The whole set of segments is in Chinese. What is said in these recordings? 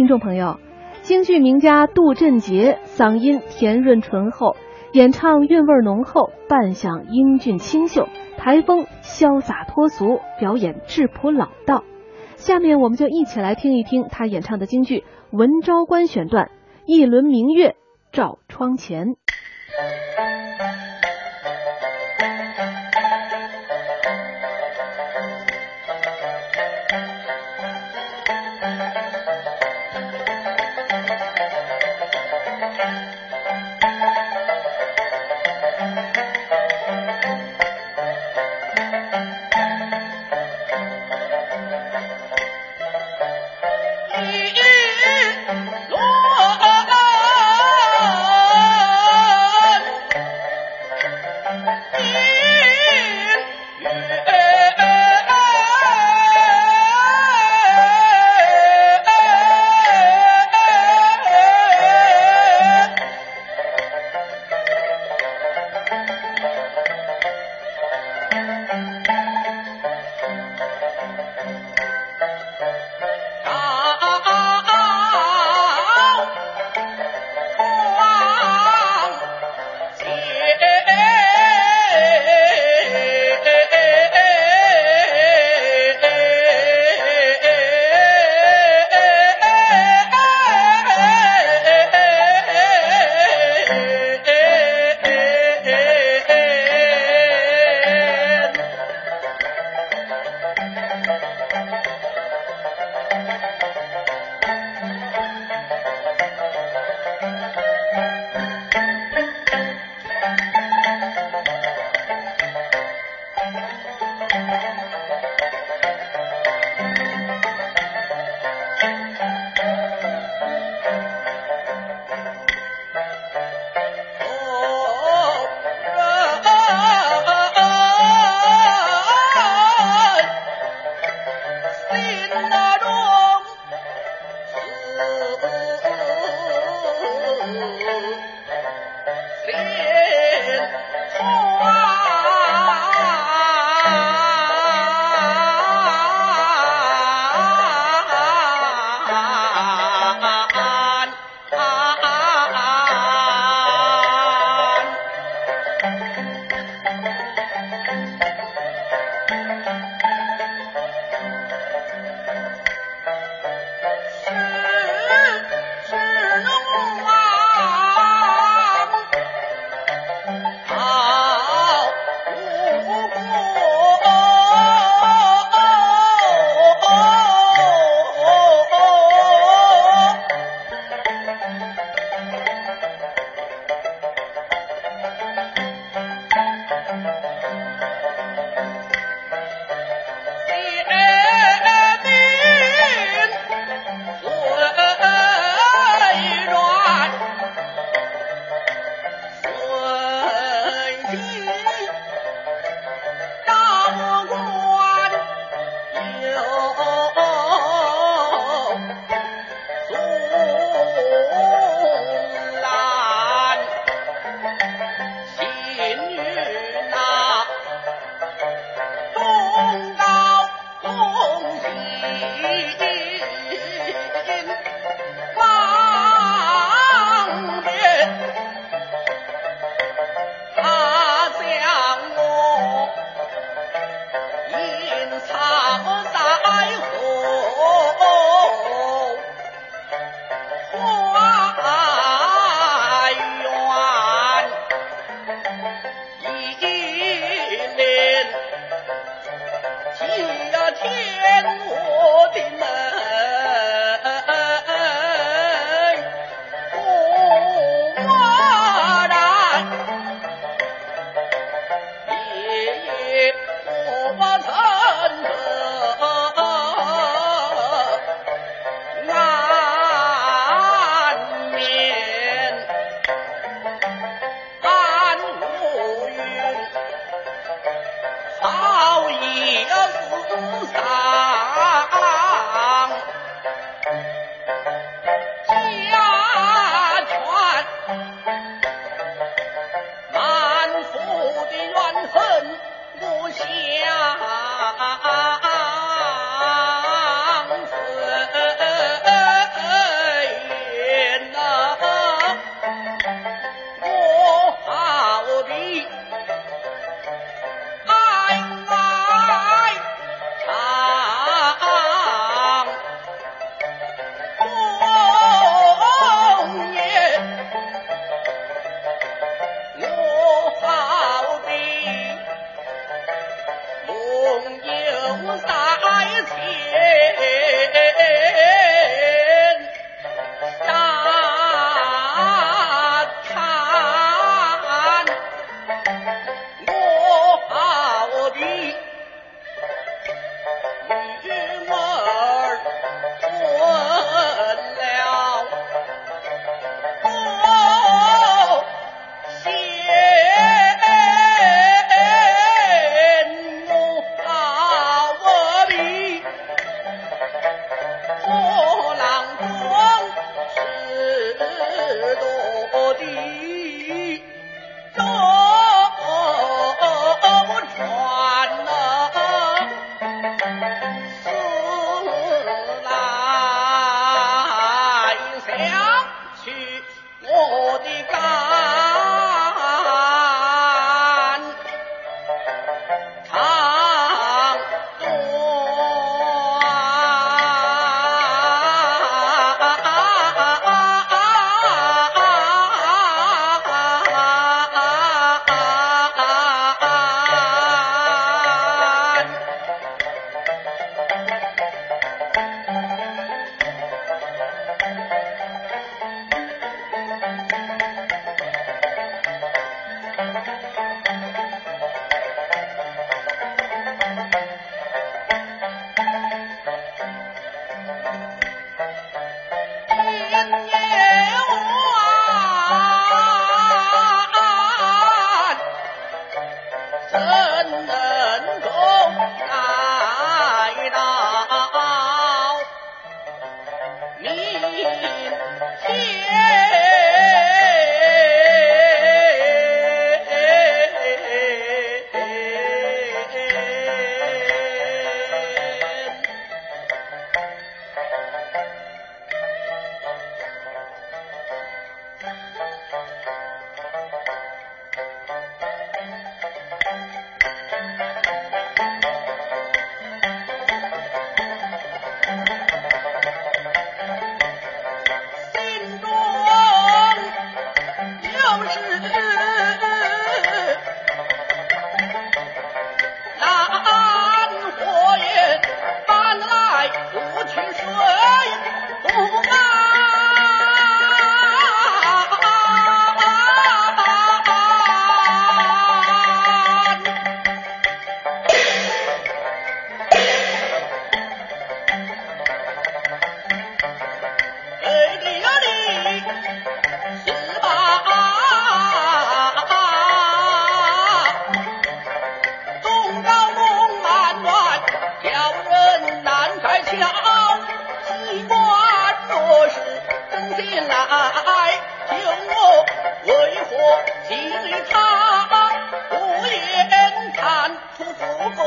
听众朋友，京剧名家杜振杰嗓音甜润醇厚，演唱韵味浓厚，扮相英俊清秀，台风潇洒脱俗，表演质朴老道。下面我们就一起来听一听他演唱的京剧《文昭关》选段：一轮明月照窗前。连串 Oh, 朋有在前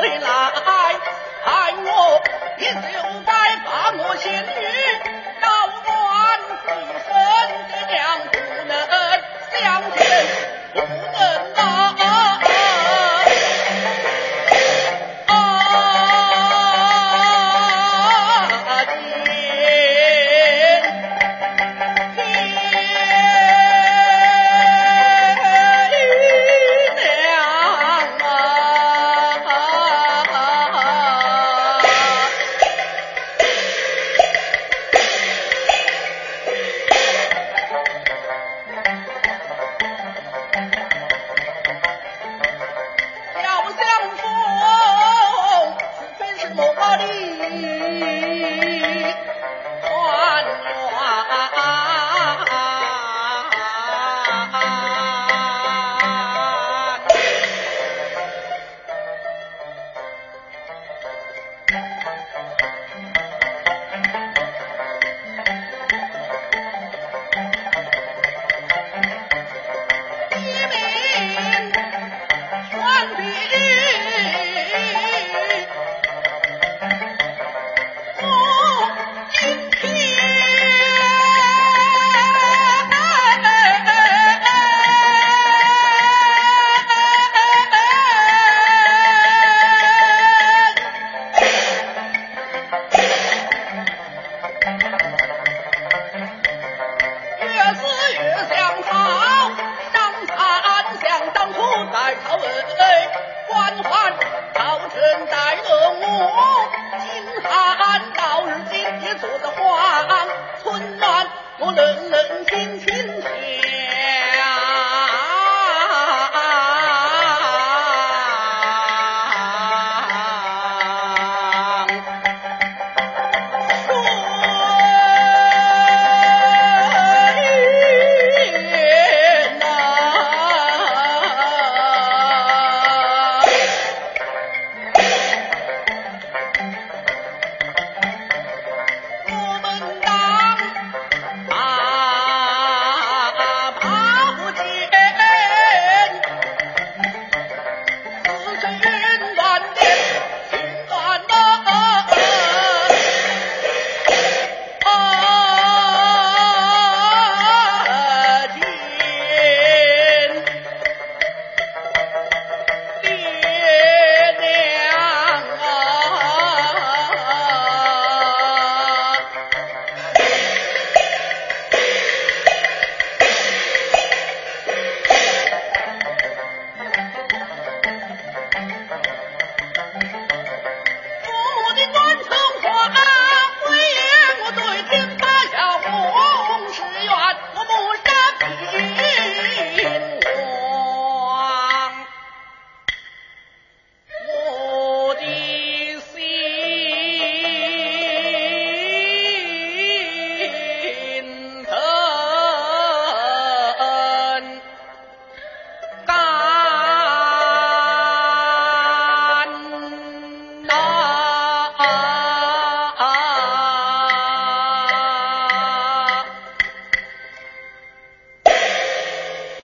你来害我，你就该把我心。守的花安春暖，我冷冷清清。